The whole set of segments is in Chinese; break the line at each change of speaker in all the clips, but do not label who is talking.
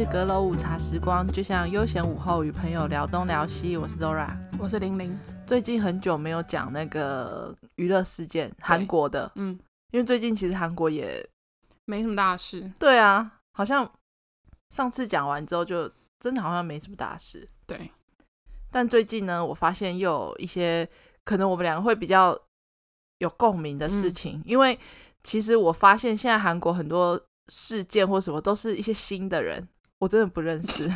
是阁楼午茶时光，就像悠闲午后与朋友聊东聊西。我是 Zora，
我是玲玲。
最近很久没有讲那个娱乐事件，韩国的，
嗯，
因为最近其实韩国也
没什么大事。
对啊，好像上次讲完之后，就真的好像没什么大事。
对，
但最近呢，我发现又有一些可能我们两个会比较有共鸣的事情，嗯，因为其实我发现现在韩国很多事件或什么都是一些新的人，我真的不认识。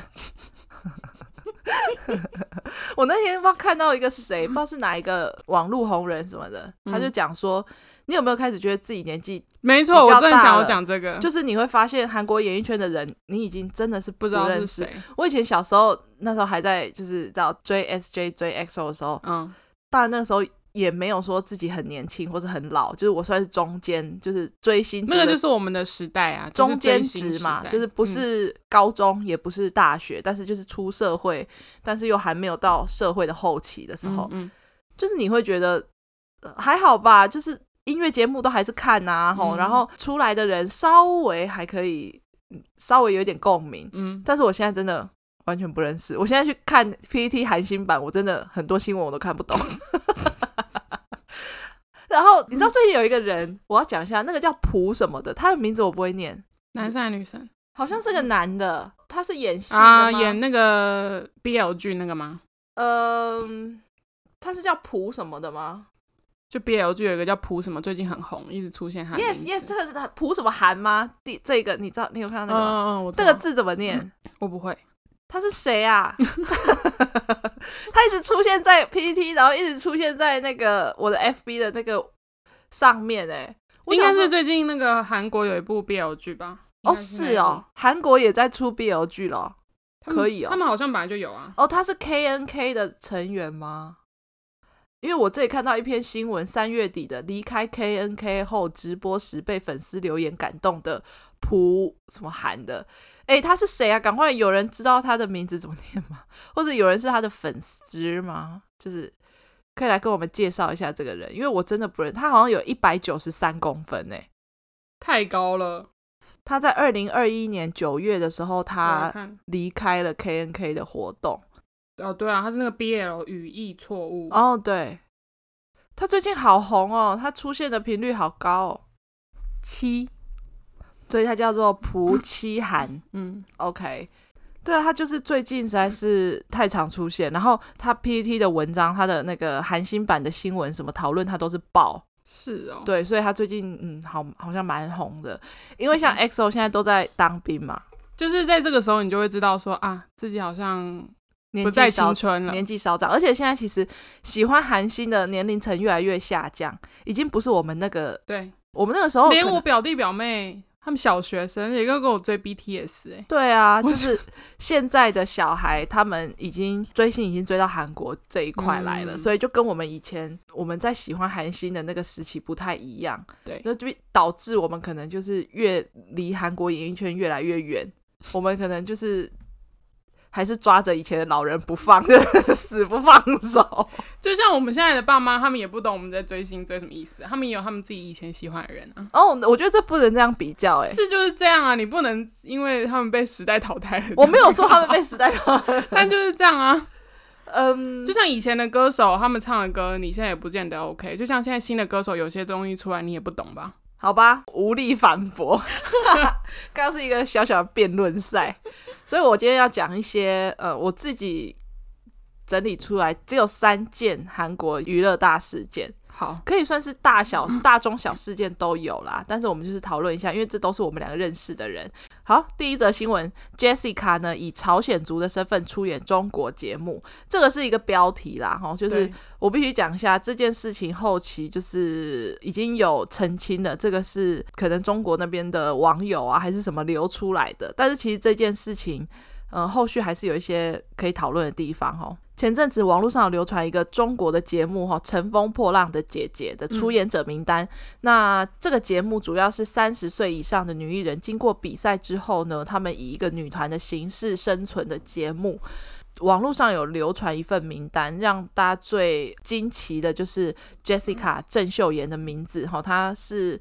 我那天不知道看到一个谁，不知道是哪一个网络红人什么的，嗯、他就讲说，你有没有开始觉得自己年纪
没错？我真的想要讲这个，
就是你会发现韩国演艺圈的人，你已经真的是不，知道是谁。我以前小时候那时候还在就是叫追 SJ 追 EXO 的时候，嗯，当然那个时候。也没有说自己很年轻或者很老，就是我算是中间，就是追星。
那个就是我们的时代啊，
中间值嘛，就是不是高中，嗯、也不是大学，但是就是出社会，但是又还没有到社会的后期的时候，嗯嗯、就是你会觉得、呃、还好吧，就是音乐节目都还是看呐、啊，吼、嗯，然后出来的人稍微还可以，稍微有点共鸣，嗯，但是我现在真的完全不认识，我现在去看 PPT 韩星版，我真的很多新闻我都看不懂。然后你知道最近有一个人，嗯、我要讲一下，那个叫朴什么的，他的名字我不会念，
男生还是女生？
好像是个男的，他是演戏
啊，演那个 BL 剧那个吗？
嗯，他是叫朴什么的吗？
就 BL 剧有一个叫朴什么，最近很红，一直出现他。
Yes Yes，这个朴什么韩吗？第这个你知道？你有看到那个？嗯嗯，我这个字怎么念？
嗯、我不会。
他是谁啊？他一直出现在 PPT，然后一直出现在那个我的 FB 的那个上面，哎，
应该是最近那个韩国有一部 BL 剧吧？
哦，是哦，韩国也在出 BL 剧了，可以哦。
他们好像本来就有啊。
哦，他是 KNK 的成员吗？因为我这里看到一篇新闻，三月底的离开 KNK 后，直播时被粉丝留言感动的朴什么韩的。诶，他是谁啊？赶快有人知道他的名字怎么念吗？或者有人是他的粉丝吗？就是可以来跟我们介绍一下这个人，因为我真的不认。他好像有一百九十三公分，诶，
太高了。
他在二零二一年九月的时候，他离开了 KNK 的活动。
哦，对啊，他是那个 BL 语义错误。
哦，对，他最近好红哦，他出现的频率好高哦，七。所以他叫做 蒲七韩，嗯，OK，对啊，他就是最近实在是太常出现，然后他 PPT 的文章，他的那个韩星版的新闻什么讨论，他都是爆，
是哦，
对，所以他最近嗯，好好像蛮红的，因为像 EXO 现在都在当兵嘛，
就是在这个时候，你就会知道说啊，自己好像不再青春了，
年纪稍长，而且现在其实喜欢韩星的年龄层越来越下降，已经不是我们那个，
对，
我们那个时候
连我表弟表妹。他们小学生也跟跟我追 BTS 哎、欸，
对啊，就是现在的小孩，他们已经追星已经追到韩国这一块来了，嗯、所以就跟我们以前我们在喜欢韩星的那个时期不太一样，
对，
就导致我们可能就是越离韩国演艺圈越来越远，我们可能就是。还是抓着以前的老人不放，就是死不放手。
就像我们现在的爸妈，他们也不懂我们在追星追什么意思，他们也有他们自己以前喜欢的人啊。
哦，我觉得这不能这样比较，哎，
是就是这样啊，你不能因为他们被时代淘汰了。
我没有说他们被时代淘汰，
但就是这样啊。嗯，就像以前的歌手，他们唱的歌，你现在也不见得 OK。就像现在新的歌手，有些东西出来，你也不懂吧？
好吧，无力反驳。刚刚是一个小小的辩论赛，所以我今天要讲一些呃，我自己整理出来只有三件韩国娱乐大事件。
好，
可以算是大小、大中小事件都有啦。但是我们就是讨论一下，因为这都是我们两个认识的人。好，第一则新闻，Jessica 呢以朝鲜族的身份出演中国节目，这个是一个标题啦，哈，就是我必须讲一下这件事情后期就是已经有澄清了，这个是可能中国那边的网友啊还是什么流出来的，但是其实这件事情，嗯、呃，后续还是有一些可以讨论的地方，哈。前阵子网络上有流传一个中国的节目哈，《乘风破浪的姐姐》的出演者名单。嗯、那这个节目主要是三十岁以上的女艺人经过比赛之后呢，他们以一个女团的形式生存的节目。网络上有流传一份名单，让大家最惊奇的就是 Jessica 郑秀妍的名字哈，她是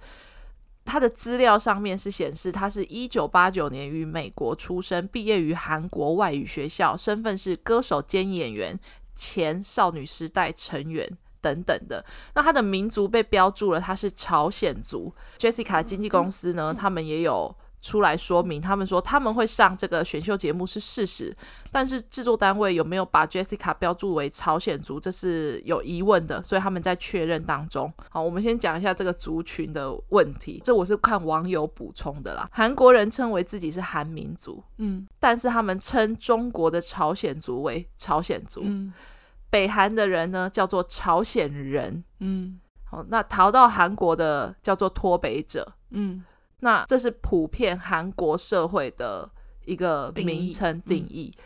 他的资料上面是显示，他是一九八九年于美国出生，毕业于韩国外语学校，身份是歌手兼演员，前少女时代成员等等的。那他的民族被标注了，他是朝鲜族。Jessica 经纪公司呢，他们也有。出来说明，他们说他们会上这个选秀节目是事实，但是制作单位有没有把 Jessica 标注为朝鲜族，这是有疑问的，所以他们在确认当中。好，我们先讲一下这个族群的问题，这我是看网友补充的啦。韩国人称为自己是韩民族，嗯，但是他们称中国的朝鲜族为朝鲜族，嗯，北韩的人呢叫做朝鲜人，嗯，好，那逃到韩国的叫做脱北者，嗯。那这是普遍韩国社会的一个名称定义。嗯、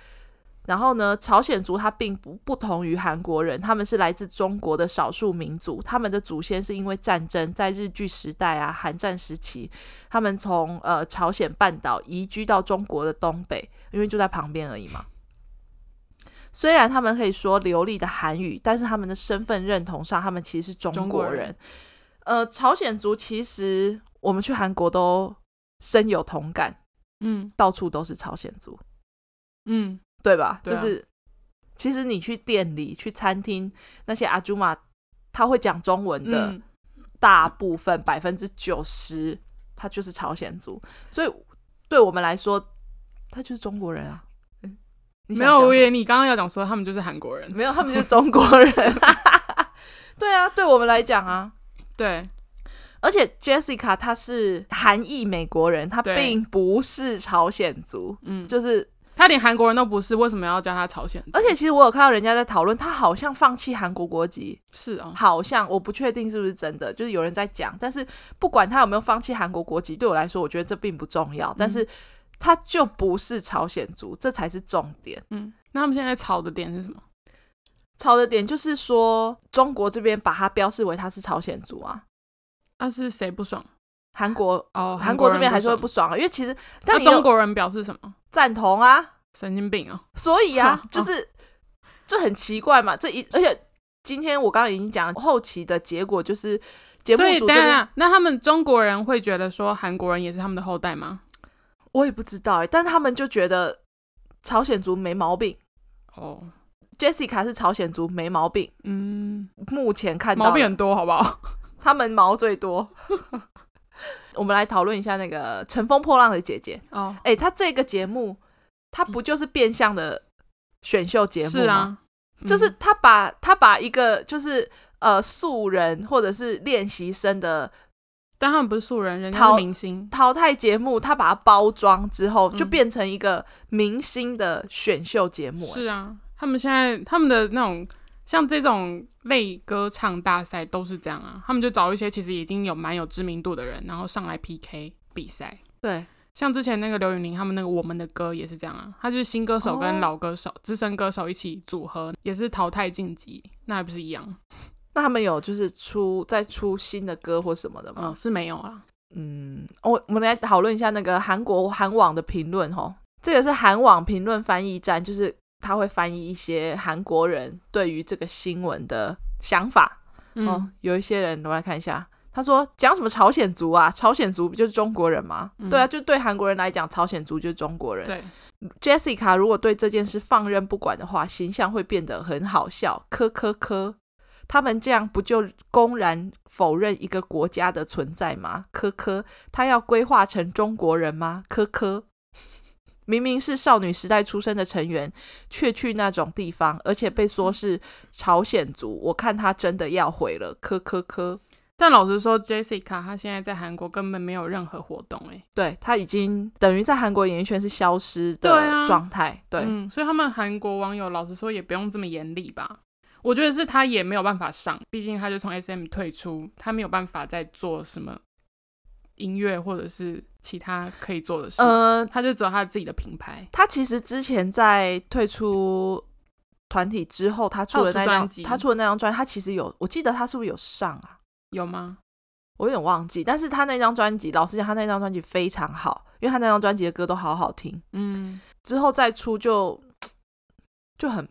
然后呢，朝鲜族它并不不同于韩国人，他们是来自中国的少数民族。他们的祖先是因为战争，在日据时代啊，韩战时期，他们从呃朝鲜半岛移居到中国的东北，因为就在旁边而已嘛。虽然他们可以说流利的韩语，但是他们的身份认同上，他们其实是中国人。中国人呃，朝鲜族其实。我们去韩国都深有同感，嗯，到处都是朝鲜族，嗯，对吧？对啊、就是其实你去店里、去餐厅，那些阿朱玛他会讲中文的，嗯、大部分百分之九十，他就是朝鲜族，所以对我们来说，他就是中国人啊。嗯，
没有，我以为你刚刚要讲说他们就是韩国人，
没有，他们就是中国人。对啊，对我们来讲啊，
对。
而且 Jessica 她是韩裔美国人，她并不是朝鲜族，嗯，就是
她连韩国人都不是，为什么要叫她朝鲜族？
而且其实我有看到人家在讨论，她好像放弃韩国国籍，
是哦，
好像我不确定是不是真的，就是有人在讲。但是不管她有没有放弃韩国国籍，对我来说，我觉得这并不重要。但是她就不是朝鲜族，这才是重点。
嗯，那他们现在吵的点是什么？
吵的点就是说中国这边把他标示为他是朝鲜族啊。
那、啊、是谁不爽？
韩国哦，韩国这边还是会不爽啊，因为其实
那中国人表示什么？
赞同啊，
神经病啊！
所以啊，就是这很奇怪嘛。这一而且今天我刚刚已经讲后期的结果就是节目组这边，
那他们中国人会觉得说韩国人也是他们的后代吗？
我也不知道哎、欸，但他们就觉得朝鲜族没毛病哦。Jessica 是朝鲜族没毛病，嗯，目前看到
毛病很多，好不好？
他们毛最多，我们来讨论一下那个《乘风破浪的姐姐》哦。哎，他这个节目，他不就是变相的选秀节目吗？是啊，就是他把他把一个就是呃素人或者是练习生的，
但他们不是素人，人家是明星
淘汰节目，他把它包装之后，就变成一个明星的选秀节目。
是啊，他们现在他们的那种。像这种类歌唱大赛都是这样啊，他们就找一些其实已经有蛮有知名度的人，然后上来 PK 比赛。
对，
像之前那个刘宇宁他们那个《我们的歌》也是这样啊，他就是新歌手跟老歌手、资、哦、深歌手一起组合，也是淘汰晋级，那还不是一样？
那他们有就是出再出新的歌或什么的吗？
嗯、是没有啊。
嗯，我我们来讨论一下那个韩国韩网的评论哈，这个是韩网评论翻译站，就是。他会翻译一些韩国人对于这个新闻的想法。嗯、哦，有一些人，我来看一下。他说：“讲什么朝鲜族啊？朝鲜族不就是中国人吗？嗯、对啊，就对韩国人来讲，朝鲜族就是中国人。”
对
，Jessica 如果对这件事放任不管的话，形象会变得很好笑。科科科，他们这样不就公然否认一个国家的存在吗？科科，他要规划成中国人吗？科科。明明是少女时代出生的成员，却去那种地方，而且被说是朝鲜族。我看他真的要毁了，科科科。
但老实说，Jessica 她现在在韩国根本没有任何活动，欸，哎，
对，她已经等于在韩国演艺圈是消失的状态。对，啊、对、
嗯，所以他们韩国网友老实说也不用这么严厉吧？我觉得是她也没有办法上，毕竟她就从 SM 退出，她没有办法再做什么音乐或者是。其他可以做的事，呃，他就只有他自己的品牌。
他其实之前在退出团体之后，他出了那张，他出了那张专辑，他其实有，我记得他是不是有上啊？
有吗？
我有点忘记。但是他那张专辑，老实讲，他那张专辑非常好，因为他那张专辑的歌都好好听。嗯，之后再出就 就很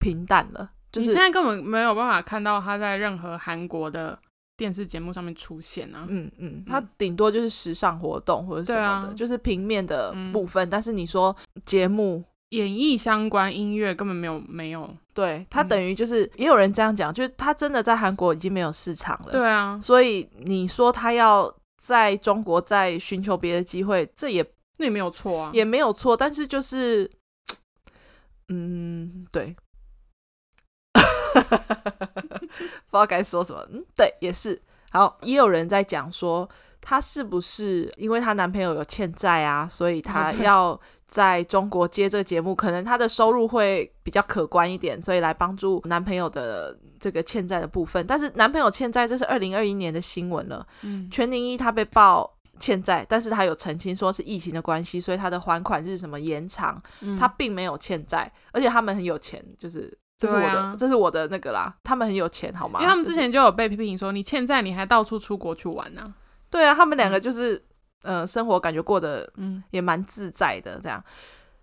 平淡了。就是
你现在根本没有办法看到他在任何韩国的。电视节目上面出现啊。
嗯嗯，他顶多就是时尚活动或者什么的，啊、就是平面的部分。嗯、但是你说节目
演艺相关音乐根本没有没有。
对，他等于就是、嗯、也有人这样讲，就是他真的在韩国已经没有市场了。
对啊，
所以你说他要在中国再寻求别的机会，这也
那也没有错啊，
也没有错。但是就是，嗯，对。不知道该说什么，嗯，对，也是。好，也有人在讲说，她是不是因为她男朋友有欠债啊，所以她要在中国接这个节目，可能她的收入会比较可观一点，所以来帮助男朋友的这个欠债的部分。但是男朋友欠债，这是二零二一年的新闻了。嗯，全宁一她被曝欠债，但是他有澄清说是疫情的关系，所以他的还款日什么延长，他并没有欠债，而且他们很有钱，就是。这是我的，啊、这是我的那个啦。他们很有钱，好吗？
因为他们之前就有被批评说，你欠债，你还到处出国去玩呢、啊。
对啊，他们两个就是，嗯、呃，生活感觉过得，嗯，也蛮自在的。这样，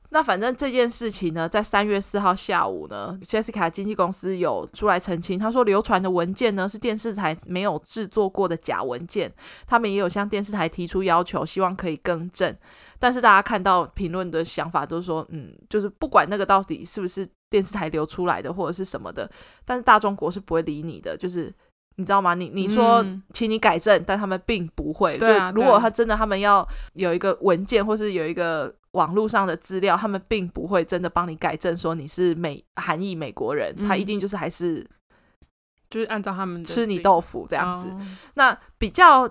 那反正这件事情呢，在三月四号下午呢，Jessica 经纪公司有出来澄清，他说流传的文件呢是电视台没有制作过的假文件，他们也有向电视台提出要求，希望可以更正。但是大家看到评论的想法都是说，嗯，就是不管那个到底是不是。电视台流出来的或者是什么的，但是大中国是不会理你的，就是你知道吗？你你说，请你改正，嗯、但他们并不会。对啊，如果他真的他们要有一个文件，或是有一个网络上的资料，他们并不会真的帮你改正，说你是美韩裔美国人，嗯、他一定就是还是
就是按照他们
吃你豆腐这样子。哦、那比较。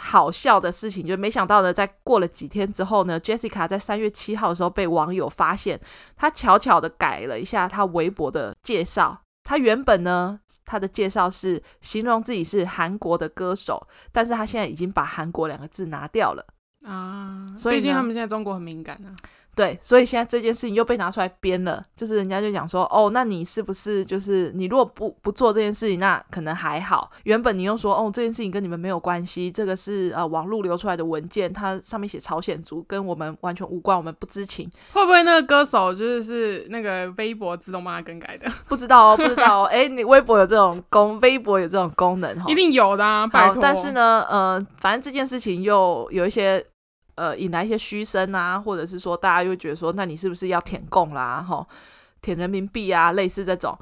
好笑的事情，就没想到呢，在过了几天之后呢，Jessica 在三月七号的时候被网友发现，她悄悄的改了一下她微博的介绍。她原本呢，他的介绍是形容自己是韩国的歌手，但是他现在已经把韩国两个字拿掉了
啊。所以毕竟他们现在中国很敏感啊。
对，所以现在这件事情又被拿出来编了，就是人家就讲说，哦，那你是不是就是你如果不不做这件事情，那可能还好。原本你又说，哦，这件事情跟你们没有关系，这个是呃网络流出来的文件，它上面写朝鲜族，跟我们完全无关，我们不知情。
会不会那个歌手就是是那个微博自动帮他更改的？
不知道哦，不知道哦。哎，你微博有这种功，微博有这种功能哈？
一定有的啊，拜托。
但是呢，呃，反正这件事情又有一些。呃，引来一些嘘声啊，或者是说大家又觉得说，那你是不是要舔共啦？哈，舔人民币啊，类似这种。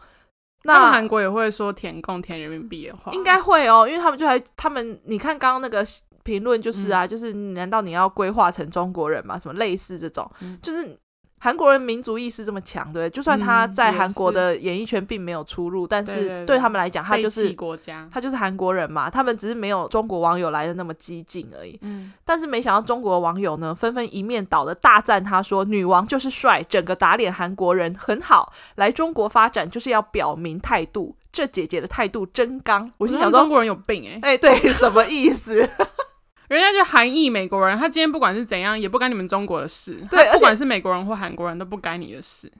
那韩国也会说舔共、舔人民币的话，
应该会哦，因为他们就还他们，你看刚刚那个评论就是啊，嗯、就是难道你要规划成中国人吗？什么类似这种，嗯、就是。韩国人民族意识这么强，对不对，就算他在韩国的演艺圈并没有出入，嗯、但是对他们来讲，他就是
国家，
他就是韩国人嘛。他们只是没有中国网友来的那么激进而已。嗯，但是没想到中国网友呢，纷纷一面倒的大赞他说：“女王就是帅，整个打脸韩国人很好，来中国发展就是要表明态度。这姐姐的态度真刚。”我心想说：“中国人有病哎、欸！”哎、欸，对，什么意思？
人家就韩裔美国人，他今天不管是怎样，也不干你们中国的事。对，不管是美国人或韩国人都不干你的事。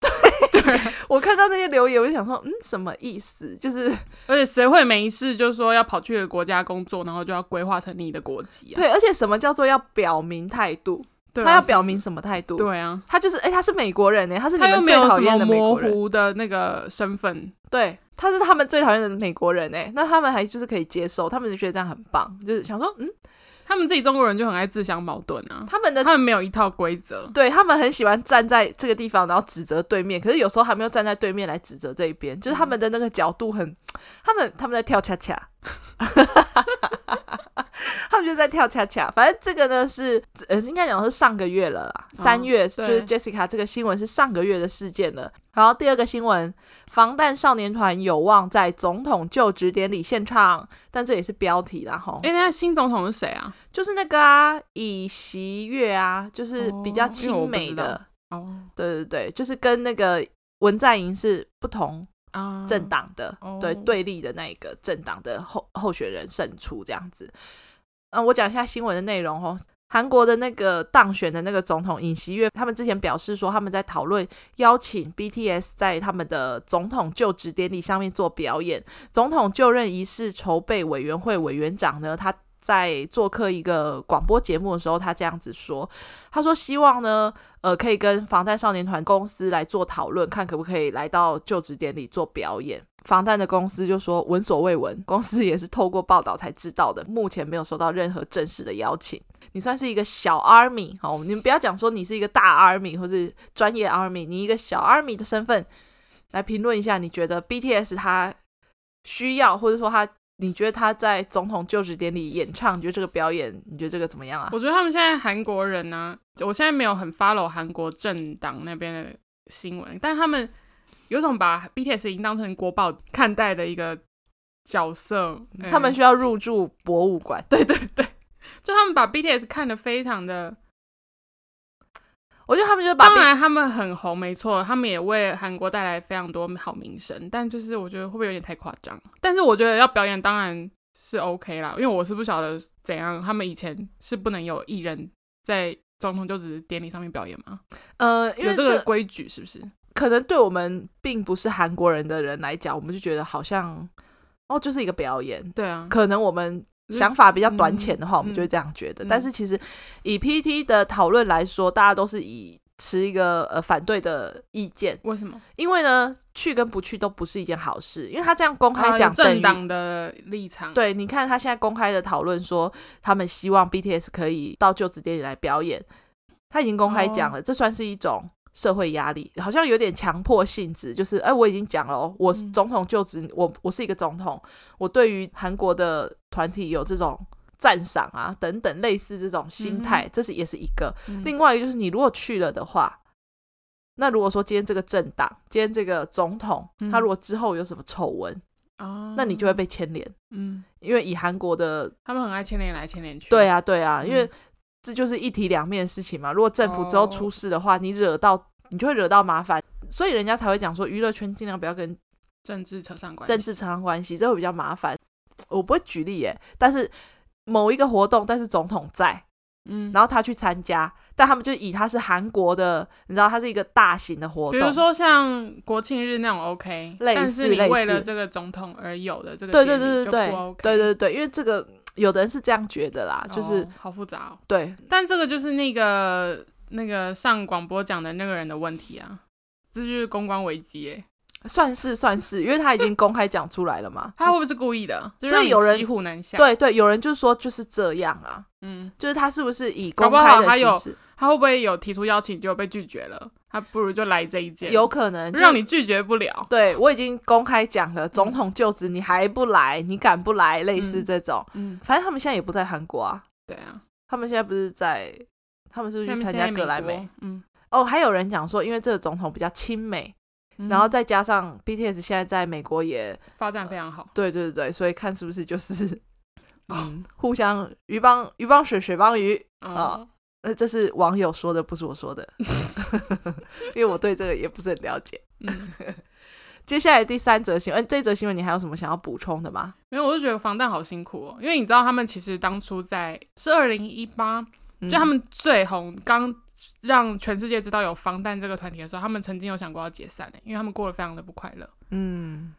对，对我看到那些留言，我就想说，嗯，什么意思？就是，
而且谁会没事，就是说要跑去一个国家工作，然后就要规划成你的国籍啊？
对，而且什么叫做要表明态度？他要表明什么态度？
对啊，
他就是，哎、欸，他是美国人呢，他是你们最讨厌的美国人。
模糊的那个身份，
对，他是他们最讨厌的美国人哎。那他们还就是可以接受，他们就觉得这样很棒，就是想说，嗯。
他们自己中国人就很爱自相矛盾啊，
他们的
他们没有一套规则，
对，他们很喜欢站在这个地方，然后指责对面，可是有时候还没有站在对面来指责这一边，就是他们的那个角度很，他们他们在跳恰恰。就在跳恰恰，反正这个呢是呃，应该讲是上个月了啦，三月、哦、就是 Jessica 这个新闻是上个月的事件了。然后，第二个新闻，防弹少年团有望在总统就职典礼献唱，但这也是标题啦吼。
哎，那新总统是谁啊？
就是那个啊，尹锡悦啊，就是比较亲美的哦。对对对，就是跟那个文在寅是不同。政党的、uh, 对对立的那一个政党的候候选人胜出这样子，嗯、我讲一下新闻的内容哦。韩国的那个当选的那个总统尹锡悦，他们之前表示说他们在讨论邀请 BTS 在他们的总统就职典礼上面做表演。总统就任仪式筹备委员会委员长呢，他。在做客一个广播节目的时候，他这样子说：“他说希望呢，呃，可以跟防弹少年团公司来做讨论，看可不可以来到就职典礼做表演。防弹的公司就说闻所未闻，公司也是透过报道才知道的，目前没有收到任何正式的邀请。你算是一个小 army，好，你们不要讲说你是一个大 army 或是专业 army，你一个小 army 的身份来评论一下，你觉得 BTS 他需要，或者说他，你觉得他在总统就职典礼演唱，你觉得这个表演，你觉得这个怎么样啊？
我觉得他们现在韩国人呢、啊，我现在没有很 follow 韩国政党那边的新闻，但他们有种把 BTS 已经当成国宝看待的一个角色，
他们需要入驻博物馆，
对对对。就他们把 BTS 看得非常的，
我觉得他们就把，
当然他们很红，没错，他们也为韩国带来非常多好名声，但就是我觉得会不会有点太夸张？但是我觉得要表演当然是 OK 啦，因为我是不晓得怎样，他们以前是不能有艺人在总统就职典礼上面表演吗？
呃，因为
有这个规矩是不是？
可能对我们并不是韩国人的人来讲，我们就觉得好像哦，就是一个表演，
对啊，
可能我们。想法比较短浅的话，嗯、我们就会这样觉得。嗯、但是其实以 PT 的讨论来说，大家都是以持一个呃反对的意见。
为什么？
因为呢，去跟不去都不是一件好事。因为他这样公开讲、啊、
政党的立场，
对，你看他现在公开的讨论说，他们希望 BTS 可以到就职典礼来表演，他已经公开讲了，哦、这算是一种。社会压力好像有点强迫性质，就是哎，我已经讲了哦，我是总统就职，嗯、我我是一个总统，我对于韩国的团体有这种赞赏啊等等类似这种心态，嗯、这是也是一个。嗯、另外一个就是你如果去了的话，那如果说今天这个政党，今天这个总统，嗯、他如果之后有什么丑闻，哦、那你就会被牵连。嗯，因为以韩国的
他们很爱牵连来牵连去。
对啊，对啊，嗯、因为。这就是一体两面的事情嘛。如果政府之后出事的话，你惹到你就会惹到麻烦，所以人家才会讲说，娱乐圈尽量不要跟
政治扯上关系，
政治扯上关系，这会比较麻烦。我不会举例耶，但是某一个活动，但是总统在，嗯，然后他去参加，但他们就以他是韩国的，你知道，他是一个大型的活动，
比如说像国庆日那种 OK，
类似
但是你为了这个总统而有的这个，对对对对对，
对对对，因为这个。有的人是这样觉得啦，就是、哦、
好复杂哦。
对，
但这个就是那个那个上广播讲的那个人的问题啊，这就是公关危机耶，
算是算是，因为他已经公开讲出来了嘛，
他会不会是故意的？
所以有人
骑虎难下。
对对，有人就说就是这样啊，嗯，就是他是不是以公开的形式？
他会不会有提出邀请，结果被拒绝了？他不如就来这一件，
有可能
让你拒绝不了。
对，我已经公开讲了，总统就职你还不来，你敢不来？类似这种，嗯，反正他们现在也不在韩国啊。
对啊，
他们现在不是在，他们是不是去参加格莱美？嗯，哦，还有人讲说，因为这个总统比较亲美，然后再加上 BTS 现在在美国也
发展非常好。
对对对对，所以看是不是就是，嗯，互相鱼帮鱼帮水，水帮鱼啊。呃，这是网友说的，不是我说的，因为我对这个也不是很了解。嗯、接下来第三则新闻，这则新闻你还有什么想要补充的吗？
没有，我就觉得防弹好辛苦哦，因为你知道他们其实当初在是二零一八，就他们最红，刚让全世界知道有防弹这个团体的时候，他们曾经有想过要解散的，因为他们过得非常的不快乐。嗯。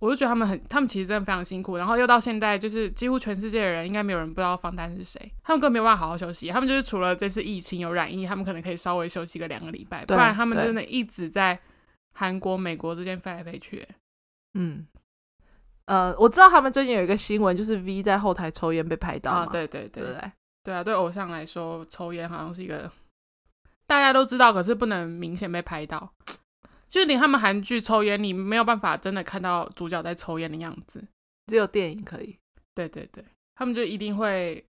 我就觉得他们很，他们其实真的非常辛苦，然后又到现在，就是几乎全世界的人应该没有人不知道防弹是谁，他们根本没有办法好好休息，他们就是除了这次疫情有染疫，他们可能可以稍微休息个两个礼拜，不然他们真的一直在韩国、美国之间飞来飞去。嗯，
呃，我知道他们最近有一个新闻，就是 V 在后台抽烟被拍到啊，
对对，对，对啊，对偶像来说，抽烟好像是一个大家都知道，可是不能明显被拍到。就是连他们韩剧抽烟，你没有办法真的看到主角在抽烟的样子，
只有电影可以。
对对对，他们就一定会，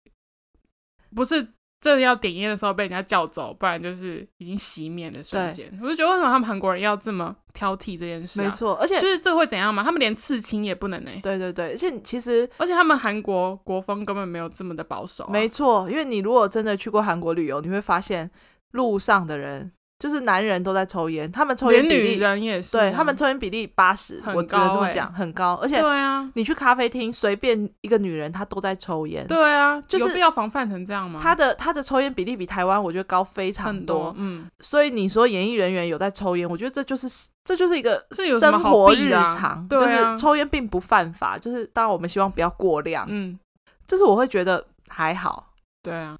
不是真的要点烟的时候被人家叫走，不然就是已经熄灭的瞬间。我就觉得为什么他们韩国人要这么挑剔这件事啊？
没错，而且
就是这会怎样嘛？他们连刺青也不能呢。
对对对，而且其实，
而且他们韩国国风根本没有这么的保守啊。
没错，因为你如果真的去过韩国旅游，你会发现路上的人。就是男人都在抽烟，他们抽烟比例，
女人也是啊，
对他们抽烟比例八十，欸，我只能这么讲，很高。而且，对啊，你去咖啡厅随便一个女人，她都在抽烟。
对啊，就是有必要防范成这样吗？
他的他的抽烟比例比台湾我觉得高非常多，多嗯。所以你说演艺人员有在抽烟，我觉得这就是这就是一个生活日常，就是抽烟并不犯法，就是当然我们希望不要过量，嗯，就是我会觉得还好，
对啊。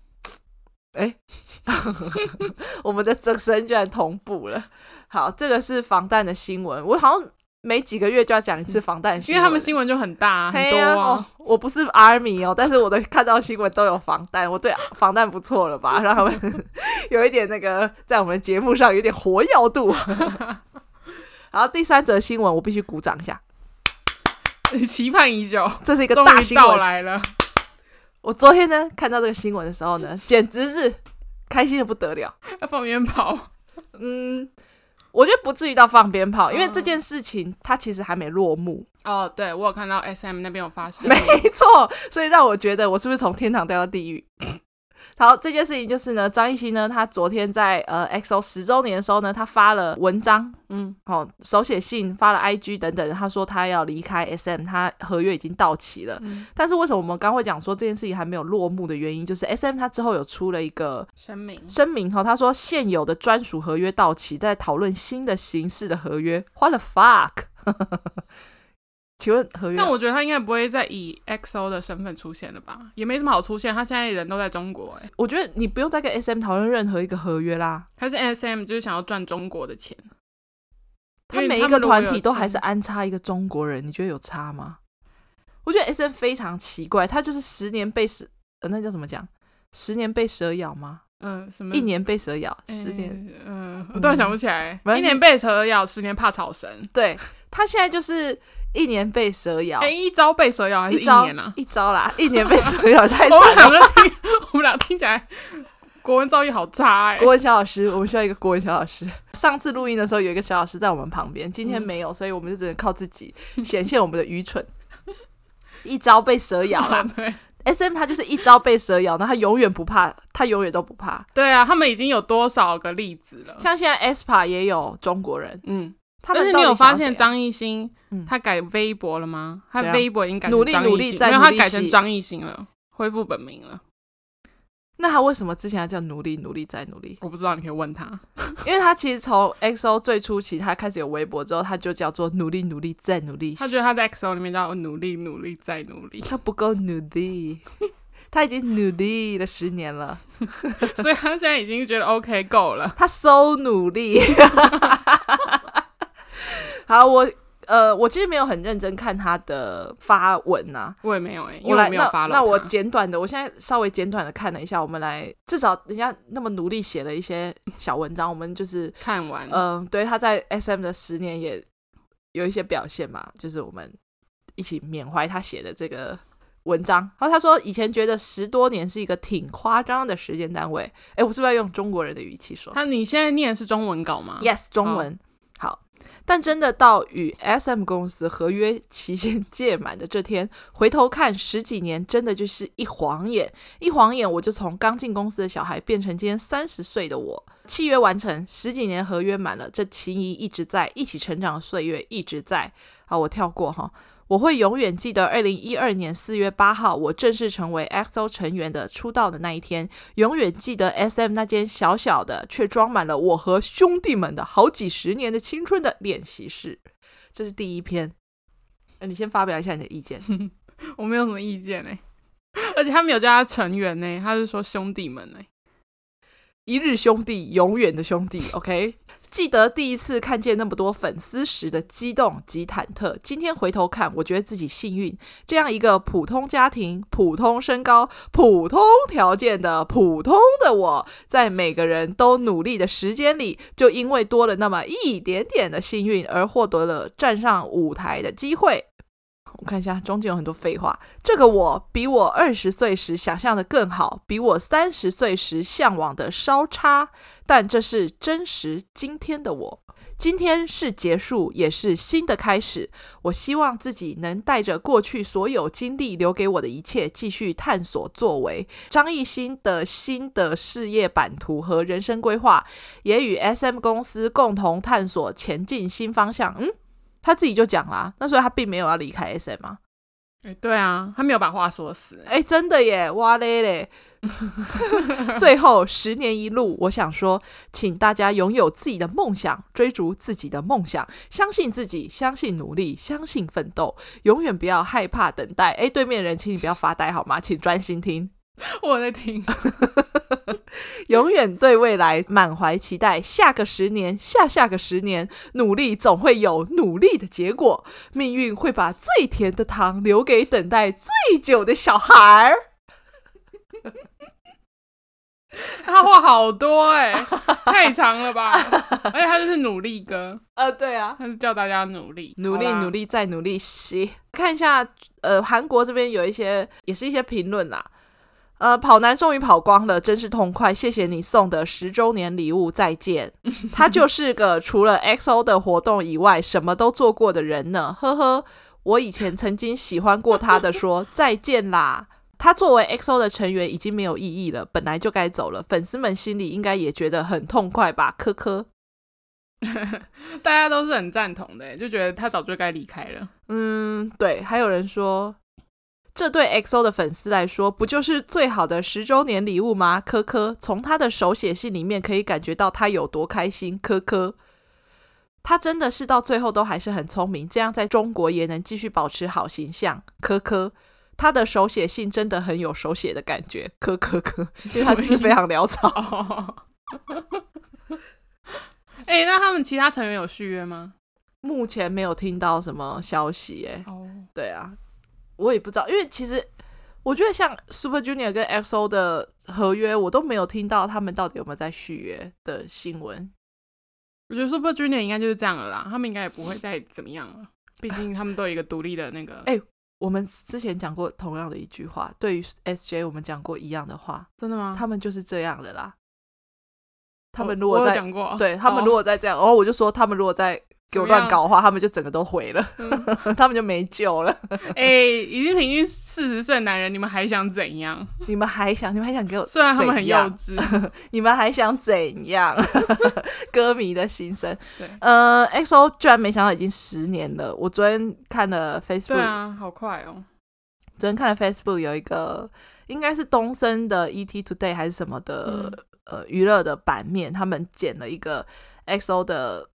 哎，我们的真身居然同步了。好，这个是防弹的新闻。我好像每几个月就要讲一次防弹新闻，
因为他们新闻就很大、啊、很多
哦。我不是 Army 哦，但是我的看到新闻都有防弹，我对防弹不错了吧？让他们 有一点那个在我们节目上有点活跃度。然后，第三则新闻我必须鼓掌一下，
期盼已久，
这是一个大新
闻来了。
我昨天呢看到这个新闻的时候呢，简直是开心的不得了，
要放鞭炮。
嗯，我觉得不至于到放鞭炮，因为这件事情它其实还没落幕。
哦，对，我有看到 SM 那边有发生，
没错，所以让我觉得我是不是从天堂掉到地狱？好，这件事情就是呢，张艺兴呢，他昨天在呃 XO 十周年的时候呢，他发了文章，嗯，好、哦，手写信，发了 IG 等等，他说他要离开 SM，他合约已经到期了。嗯、但是为什么我们刚会讲说这件事情还没有落幕的原因，就是 SM 他之后有出了一个声明，声明哈，他说现有的专属合约到期，在讨论新的形式的合约。What the fuck？请问合约？
但我觉得他应该不会再以 XO 的身份出现了吧？也没什么好出现，他现在人都在中国哎、欸。
我觉得你不用再跟 SM 讨论任何一个合约啦。
他是 SM 就是想要赚中国的钱？
他每一个团体都还是安插一个中国人，你觉得有差吗？我觉得 SM 非常奇怪，他就是十年被蛇，呃，那叫怎么讲？十年被蛇咬吗？嗯，什么？一年被蛇咬，欸、十年？
嗯，我突然想不起来。嗯、一年被蛇咬，十年怕草绳。
对，他现在就是。一年被蛇咬，
哎、欸，一招被蛇咬还是一年呢、啊？
一朝啦，一年被蛇咬太 惨了。
我们听，我们俩听起来国文造诣好差哎、欸。
国文小老师，我们需要一个国文小老师。上次录音的时候有一个小老师在我们旁边，今天没有，所以我们就只能靠自己显现我们的愚蠢。一招被蛇咬了，对，SM 他就是一招被蛇咬，那他永远不怕，他永远都不怕。
对啊，他们已经有多少个例子了？
像现在 aespa 也有中国人，嗯。
但是你有发现张艺兴他改微博了吗？他微博已经改成张艺兴，
努力在
努力，他改成张艺兴了，恢复本名了。
那他为什么之前要叫努力努力再努力？
我不知道，你可以问他。
因为他其实从 XO 最初期他开始有微博之后，他就叫做努力努力再努力。
他觉得他在 XO 里面叫努力努力再努力，
他不够努力，他已经努力了十年了，
所以他现在已经觉得 OK 够了。
他 so 努力。好，我呃，我其实没有很认真看他的发文呐、啊，
我也没有哎、欸，我来没有发了。
那我简短的，我现在稍微简短的看了一下，我们来至少人家那么努力写了一些小文章，我们就是
看完。嗯、
呃，对，他在 SM 的十年也有一些表现嘛，就是我们一起缅怀他写的这个文章。然后他说，以前觉得十多年是一个挺夸张的时间单位，哎，我是不是要用中国人的语气说？
那你现在念的是中文稿吗
？Yes，中文。但真的到与 SM 公司合约期限届满的这天，回头看十几年，真的就是一晃眼，一晃眼我就从刚进公司的小孩变成今天三十岁的我。契约完成，十几年合约满了，这情谊一直在，一起成长的岁月一直在。好，我跳过哈。我会永远记得二零一二年四月八号，我正式成为 XO 成员的出道的那一天。永远记得 SM 那间小小的却装满了我和兄弟们的好几十年的青春的练习室。这是第一篇。呃，你先发表一下你的意见。
我没有什么意见呢，而且他没有叫他成员呢，他是说兄弟们呢。
一日兄弟，永远的兄弟。OK。记得第一次看见那么多粉丝时的激动及忐忑。今天回头看，我觉得自己幸运，这样一个普通家庭、普通身高、普通条件的普通的我，在每个人都努力的时间里，就因为多了那么一点点的幸运，而获得了站上舞台的机会。我看一下，中间有很多废话。这个我比我二十岁时想象的更好，比我三十岁时向往的稍差，但这是真实今天的我。今天是结束，也是新的开始。我希望自己能带着过去所有经历留给我的一切，继续探索作为。张艺兴的新的事业版图和人生规划，也与 SM 公司共同探索前进新方向。嗯。他自己就讲啦，那所以他并没有要离开 SM 啊。
哎，对啊，他没有把话说死。
哎，真的耶，哇嘞嘞！最后十年一路，我想说，请大家拥有自己的梦想，追逐自己的梦想，相信自己，相信努力，相信奋斗，永远不要害怕等待。哎，对面人，请你不要发呆好吗？请专心听。
我在听，
永远对未来满怀期待。下个十年，下下个十年，努力总会有努力的结果。命运会把最甜的糖留给等待最久的小孩儿。
他话好多哎、欸，太长了吧？而且他就是努力哥，
呃，对啊，
他是叫大家努力，
努力，努力，再努力。是，看一下，呃，韩国这边有一些，也是一些评论啦。呃，跑男终于跑光了，真是痛快！谢谢你送的十周年礼物，再见。他就是个除了 XO 的活动以外什么都做过的人呢，呵呵。我以前曾经喜欢过他的说，说再见啦。他作为 XO 的成员已经没有意义了，本来就该走了，粉丝们心里应该也觉得很痛快吧？科科，
大家都是很赞同的，就觉得他早就该离开了。
嗯，对，还有人说。这对 XO 的粉丝来说，不就是最好的十周年礼物吗？科科，从他的手写信里面可以感觉到他有多开心。科科，他真的是到最后都还是很聪明，这样在中国也能继续保持好形象。科科，他的手写信真的很有手写的感觉。科科科，因为他字非常潦草。
哎、欸，那他们其他成员有续约吗？
目前没有听到什么消息。哎，
哦，
对啊。我也不知道，因为其实我觉得像 Super Junior 跟 XO 的合约，我都没有听到他们到底有没有在续约的新闻。
我觉得 Super Junior 应该就是这样了啦，他们应该也不会再怎么样了。毕竟他们都有一个独立的那个。
哎、欸，我们之前讲过同样的一句话，对于 SJ 我们讲过一样的话，
真的吗？
他们就是这样的啦。他们如果在
讲过，
对他们如果再这样，然、哦、后我就说他们如果在。给我乱搞的话，他们就整个都毁了，嗯、他们就没救了。
哎、欸，已经平均四十岁的男人，你们还想怎样？
你们还想？你们还想给我？
虽然他们很幼稚，
你们还想怎样？歌迷的心声。对，呃，XO 居然没想到已经十年了。我昨天看了 Facebook，对
啊，好快哦。
昨天看了 Facebook 有一个，应该是东森的 ET Today 还是什么的，嗯、呃，娱乐的版面，他们剪了一个 XO 的。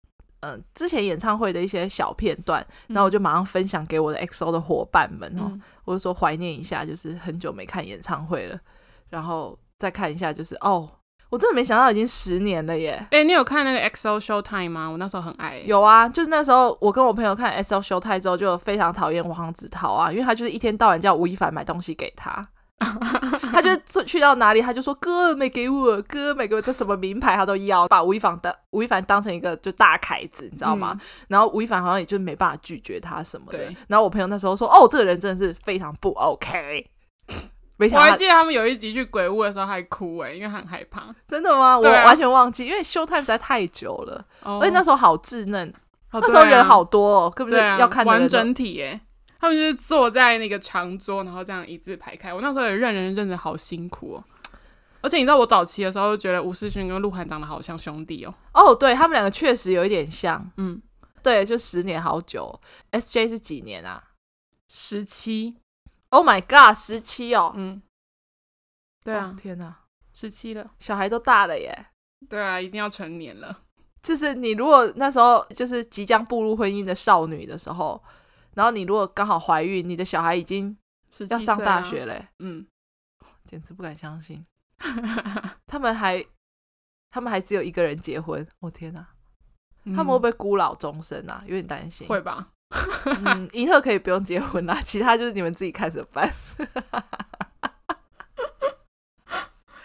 嗯，之前演唱会的一些小片段，然后我就马上分享给我的 XO 的伙伴们哦，嗯、我就说怀念一下，就是很久没看演唱会了，然后再看一下，就是哦，我真的没想到已经十年了耶！
哎、欸，你有看那个 XO Showtime 吗？我那时候很爱。
有啊，就是那时候我跟我朋友看 XO Showtime 之后，就非常讨厌黄子韬啊，因为他就是一天到晚叫吴亦凡买东西给他。他就去到哪里，他就说哥没给我，哥没给我，这什么名牌他都要，把吴亦凡当吴亦凡当成一个就大凯子，你知道吗？嗯、然后吴亦凡好像也就没办法拒绝他什么的。然后我朋友那时候说，哦，这个人真的是非常不 OK。没想到，
我还记得他们有一集去鬼屋的时候还哭哎，因为很害怕。
真的吗？我完全忘记，因为 Showtime 实在太久了，哦、而且那时候好稚嫩，那时候人好多，哦，根本就要看
完整体哎。他们就是坐在那个长桌，然后这样一字排开。我那时候也认人认得好辛苦哦。而且你知道，我早期的时候就觉得吴世勋跟鹿晗长得好像兄弟哦。
哦，对，他们两个确实有一点像。嗯，对，就十年好久。SJ 是几年啊？
十七。
Oh my god，十七哦。
嗯。对啊，
哦、天哪，
十七了，
小孩都大了耶。
对啊，一定要成年了。
就是你如果那时候就是即将步入婚姻的少女的时候。然后你如果刚好怀孕，你的小孩已经要上大学嘞，啊、嗯，简直不敢相信，他们还他们还只有一个人结婚，我、哦、天哪，嗯、他们会不会孤老终生啊？有点担心，
会吧？
嗯，银赫可以不用结婚啦，其他就是你们自己看着办。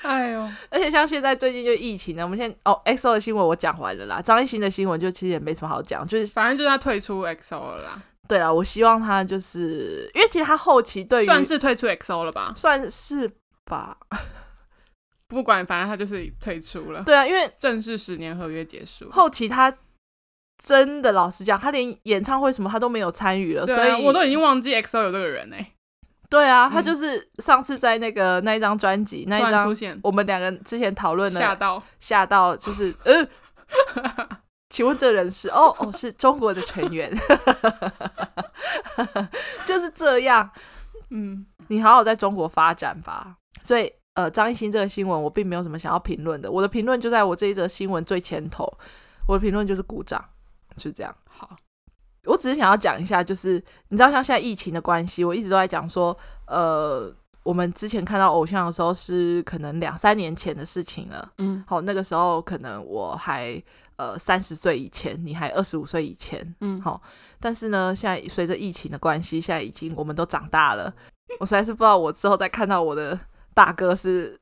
哎呦，
而且像现在最近就疫情呢，我们现在哦，XO 的新闻我讲完了啦，张艺兴的新闻就其实也没什么好讲，就是
反正就是他退出 XO 了啦。
对了，我希望他就是因为其实他后期对于
算是退出 XO 了吧，
算是吧。
不管，反正他就是退出了。
对啊，因为
正式十年合约结束，
后期他真的老实讲，他连演唱会什么他都没有参与了，啊、所以
我都已经忘记 XO 有这个人哎、欸。
对啊，他就是上次在那个那一张专辑那一张出现，我们两个之前讨论的
吓到
吓到，就是呃。请问这人是哦哦，是中国的成员，就是这样。嗯，你好好在中国发展吧。所以呃，张艺兴这个新闻我并没有什么想要评论的，我的评论就在我这一则新闻最前头。我的评论就是鼓掌，就这样。好，我只是想要讲一下，就是你知道像现在疫情的关系，我一直都在讲说，呃，我们之前看到偶像的时候是可能两三年前的事情了。
嗯，
好，那个时候可能我还呃三十岁以前，你还二十五岁以前。
嗯，
好，但是呢，现在随着疫情的关系，现在已经我们都长大了。我实在是不知道我之后再看到我的大哥是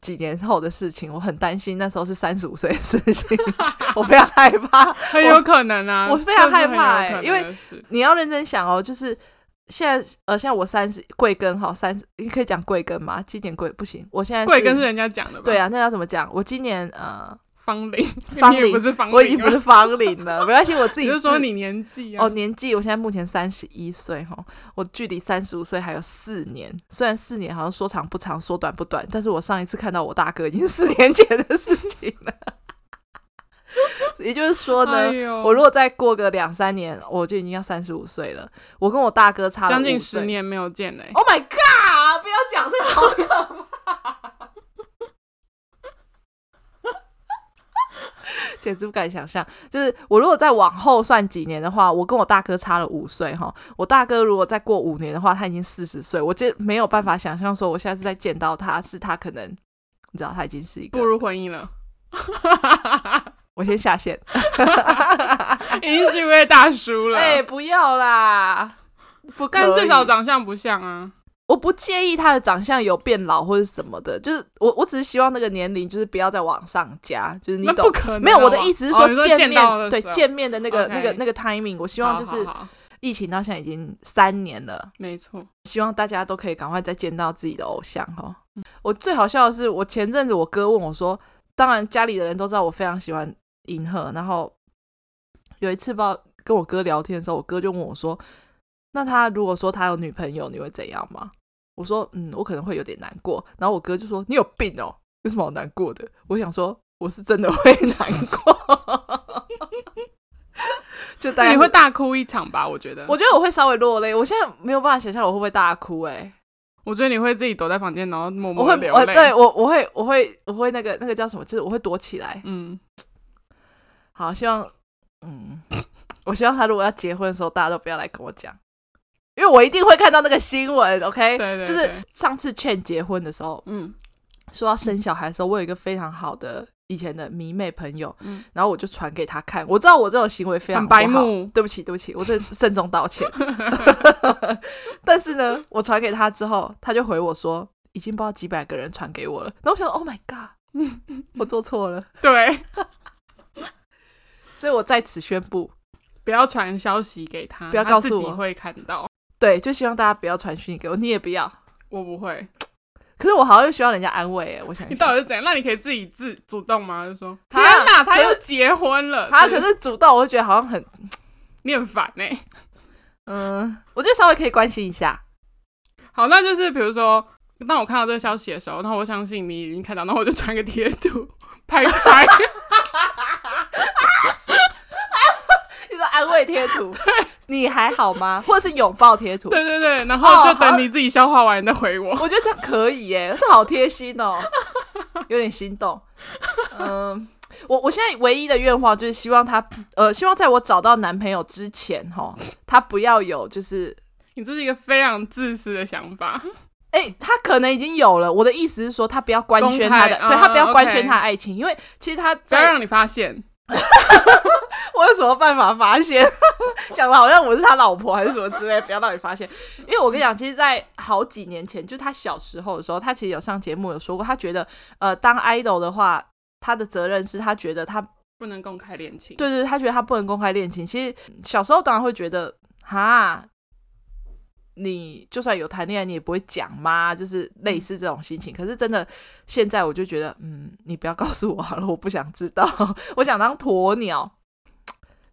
几年后的事情，我很担心那时候是三十五岁的事情，我非常害怕，
很有可能啊，
我，我非常害怕哎、欸，因
为
你要认真想哦，就是现在呃，现在我三十贵庚哈，三十你可以讲贵庚吗？今年贵不行，我现在
贵庚是人家讲的吧？
对啊，那要怎么讲？我今年呃。
芳龄，
方龄
不是芳龄，
我已经不是方龄了，没关系，我自己
就是说你年纪、啊、
哦，年纪，我现在目前三十一岁哈，我距离三十五岁还有四年，虽然四年好像说长不长，说短不短，但是我上一次看到我大哥已经是四年前的事情了。也就是说呢，哎、我如果再过个两三年，我就已经要三十五岁了。我跟我大哥差
将近十年没有见嘞。
Oh my god！不要讲这个，好可怕。简直不敢想象，就是我如果再往后算几年的话，我跟我大哥差了五岁哈。我大哥如果再过五年的话，他已经四十岁，我这没有办法想象说，我下次再见到他是他可能，你知道他已经是一个
步入婚姻了。
我先下线，
已经是一位大叔了。
哎、欸，不要啦，不，
但至少长相不像啊。
我不介意他的长相有变老或者什么的，就是我我只是希望那个年龄就是不要再往上加，就是你懂？
不可能
没有，我的意思是说见面、
哦、
对见面的那
个
那个那个 timing，我希望就是疫情到现在已经三年了，
没错，
希望大家都可以赶快再见到自己的偶像哈。我最好笑的是，我前阵子我哥问我说，当然家里的人都知道我非常喜欢银赫，然后有一次不知道跟我哥聊天的时候，我哥就问我说，那他如果说他有女朋友，你会怎样吗？我说嗯，我可能会有点难过。然后我哥就说：“你有病哦，有什么好难过的？”我想说，我是真的会难过，就大概
你会大哭一场吧？我觉得，
我觉得我会稍微落泪。我现在没有办法想象我会不会大哭、欸。哎，
我觉得你会自己躲在房间，然后默默流泪。
我会，我对我我会我会我会那个那个叫什么？就是我会躲起来。
嗯，
好，希望嗯，我希望他如果要结婚的时候，大家都不要来跟我讲。因为我一定会看到那个新闻，OK？
对对对，
就是上次劝结婚的时候，
嗯，
说要生小孩的时候，我有一个非常好的以前的迷妹朋友，
嗯，
然后我就传给他看，我知道我这种行为非常不好，
白目，
对不起，对不起，我这慎重道歉。但是呢，我传给他之后，他就回我说，已经不知道几百个人传给我了。然后我想说，Oh my god，我做错了，
对，
所以我在此宣布，
不要传消息给他，
不要告诉我，
会看到。
对，就希望大家不要传讯给我，你也不要，
我不会。
可是我好像又需要人家安慰哎，我想
你到底是怎样？那你可以自己自主动吗？就说天哪，他又结婚了。
他可是主动，我就觉得好像很
你很烦哎。
嗯，我觉得稍微可以关心一下。
好，那就是比如说，当我看到这个消息的时候，那我相信你已经看到，那我就传个贴图拍拍。
你说安慰贴图，对，你还好吗？或者是拥抱贴图？
对对对，然后就等你自己消化完再回我。
我觉得这样可以耶，这好贴心哦，有点心动。嗯，我我现在唯一的愿望就是希望他，呃，希望在我找到男朋友之前，哈，他不要有，就是
你这是一个非常自私的想法。
哎、欸，他可能已经有了。我的意思是说，他不要官宣他的，对，他不要官宣他的爱情，嗯、因为其实他在
不要让你发现。
我有什么办法发现？讲的好像我是他老婆还是什么之类，不要让你发现。因为我跟你讲，其实，在好几年前，就他小时候的时候，他其实有上节目有说过，他觉得呃，当 idol 的话，他的责任是他觉得他
不能公开恋情。
对，对对，他觉得他不能公开恋情。其实小时候当然会觉得，哈。你就算有谈恋爱，你也不会讲吗？就是类似这种心情。嗯、可是真的，现在我就觉得，嗯，你不要告诉我好了，我不想知道。我想当鸵鸟，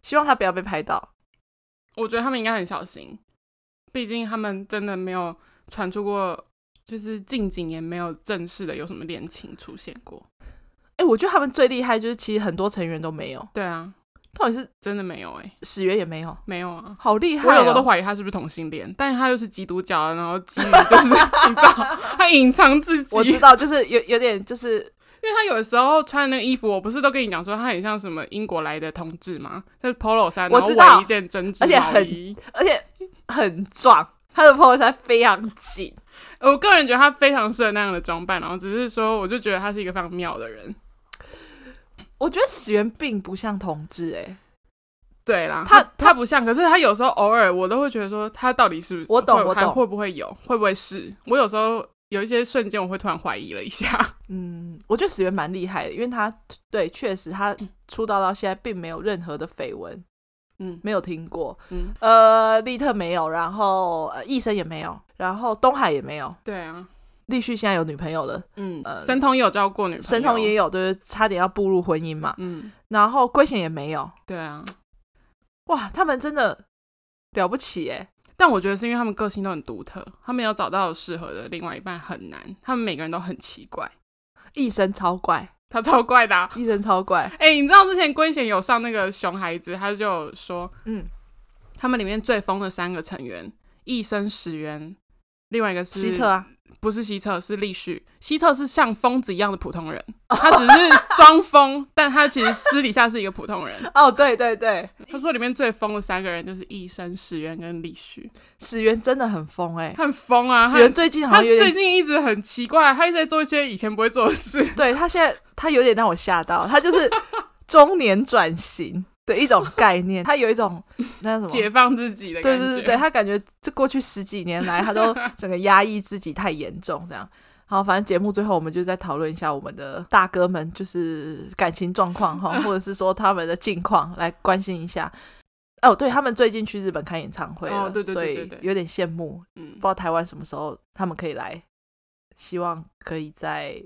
希望他不要被拍到。
我觉得他们应该很小心，毕竟他们真的没有传出过，就是近几年没有正式的有什么恋情出现过。
哎、欸，我觉得他们最厉害就是，其实很多成员都没有。
对啊。
到底是
真的没有哎、欸，
始源也没有，
没有啊，
好厉害、喔！
我有时候都怀疑他是不是同性恋，但是他又是基督教，然后基于就是 你知道，他隐藏自己。
我知道，就是有有点，就是
因为他有的时候穿那个衣服，我不是都跟你讲说他很像什么英国来的同志吗？就是 polo 衫，然后围一件针织毛衣，
而且很而且很壮，他的 polo 衫非常紧，
我个人觉得他非常适合那样的装扮，然后只是说，我就觉得他是一个非常妙的人。
我觉得始源并不像同志、欸，哎，
对啦，他他，不像，可是他有时候偶尔我都会觉得说，他到底是不是？
我懂，我懂，
会不会有？会不会是？我有时候有一些瞬间，我会突然怀疑了一下。
嗯，我觉得始源蛮厉害的，因为他对，确实他出道到现在并没有任何的绯闻。嗯，没有听过。嗯，呃，利特没有，然后呃，义生也没有，然后东海也没有。
对啊，
立旭现在有女朋友了。嗯，
呃，神童也有交过女朋友，
神童也有，对，差点要步入婚姻嘛。嗯，然后圭贤也没有。
对啊，
哇，他们真的了不起哎！
但我觉得是因为他们个性都很独特，他们要找到适合的另外一半很难。他们每个人都很奇怪，
一生超怪。
他超怪的、啊，
医生超怪。
哎、欸，你知道之前圭贤有上那个熊孩子，他就说，嗯，他们里面最疯的三个成员，一生、始源，另外一个是
希澈啊，
不是西澈，是立旭。西澈是像疯子一样的普通人，他只是装疯，但他其实私底下是一个普通人。
哦，对对对，
他说里面最疯的三个人就是医生、史源跟立旭。
史源真的很疯哎、欸，
很疯啊！
史源最近好像
他最近一直很奇怪，他一直在做一些以前不会做的事。
对，他现在他有点让我吓到，他就是中年转型的一种概念，他有一种 那什么
解放自己的感觉。
对对对对，他感觉这过去十几年来，他都 整个压抑自己太严重，这样。好，反正节目最后我们就再讨论一下我们的大哥们，就是感情状况哈，或者是说他们的近况，来关心一下。哦，对，他们最近去日本开演唱会了，哦、对对对对对，所以有点羡慕。嗯，不知道台湾什么时候他们可以来，希望可以在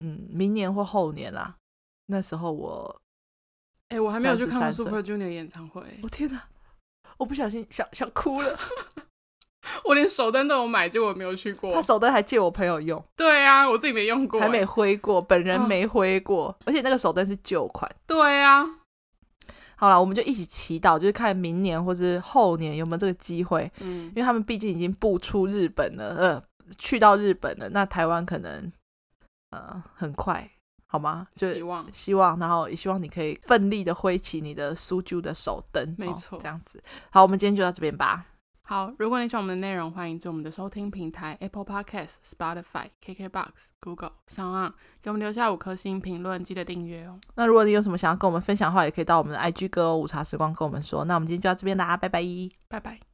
嗯明年或后年啦。那时候我，
哎，我还没有去看过 Super Junior 演唱会。
我、哦、天哪，我不小心想想哭了。
我连手灯都有买，结果我没有去过。
他手灯还借我朋友用。
对啊，我自己没用过，
还没挥过，本人没挥过，哦、而且那个手灯是旧款。
对啊。
好了，我们就一起祈祷，就是看明年或者后年有没有这个机会。嗯，因为他们毕竟已经不出日本了，呃，去到日本了，那台湾可能呃很快，好吗？就希望希望，然后也希望你可以奋力的挥起你的苏啾的手灯，
没错，
这样子。好，我们今天就到这边吧。
好，如果你喜欢我们的内容，欢迎在我们的收听平台 Apple Podcast、Spotify、KKBox、Google、SoundOn，给我们留下五颗星评论，记得订阅哦。
那如果你有什么想要跟我们分享的话，也可以到我们的 IG 阁楼午茶时光跟我们说。那我们今天就到这边啦，拜拜，
拜拜。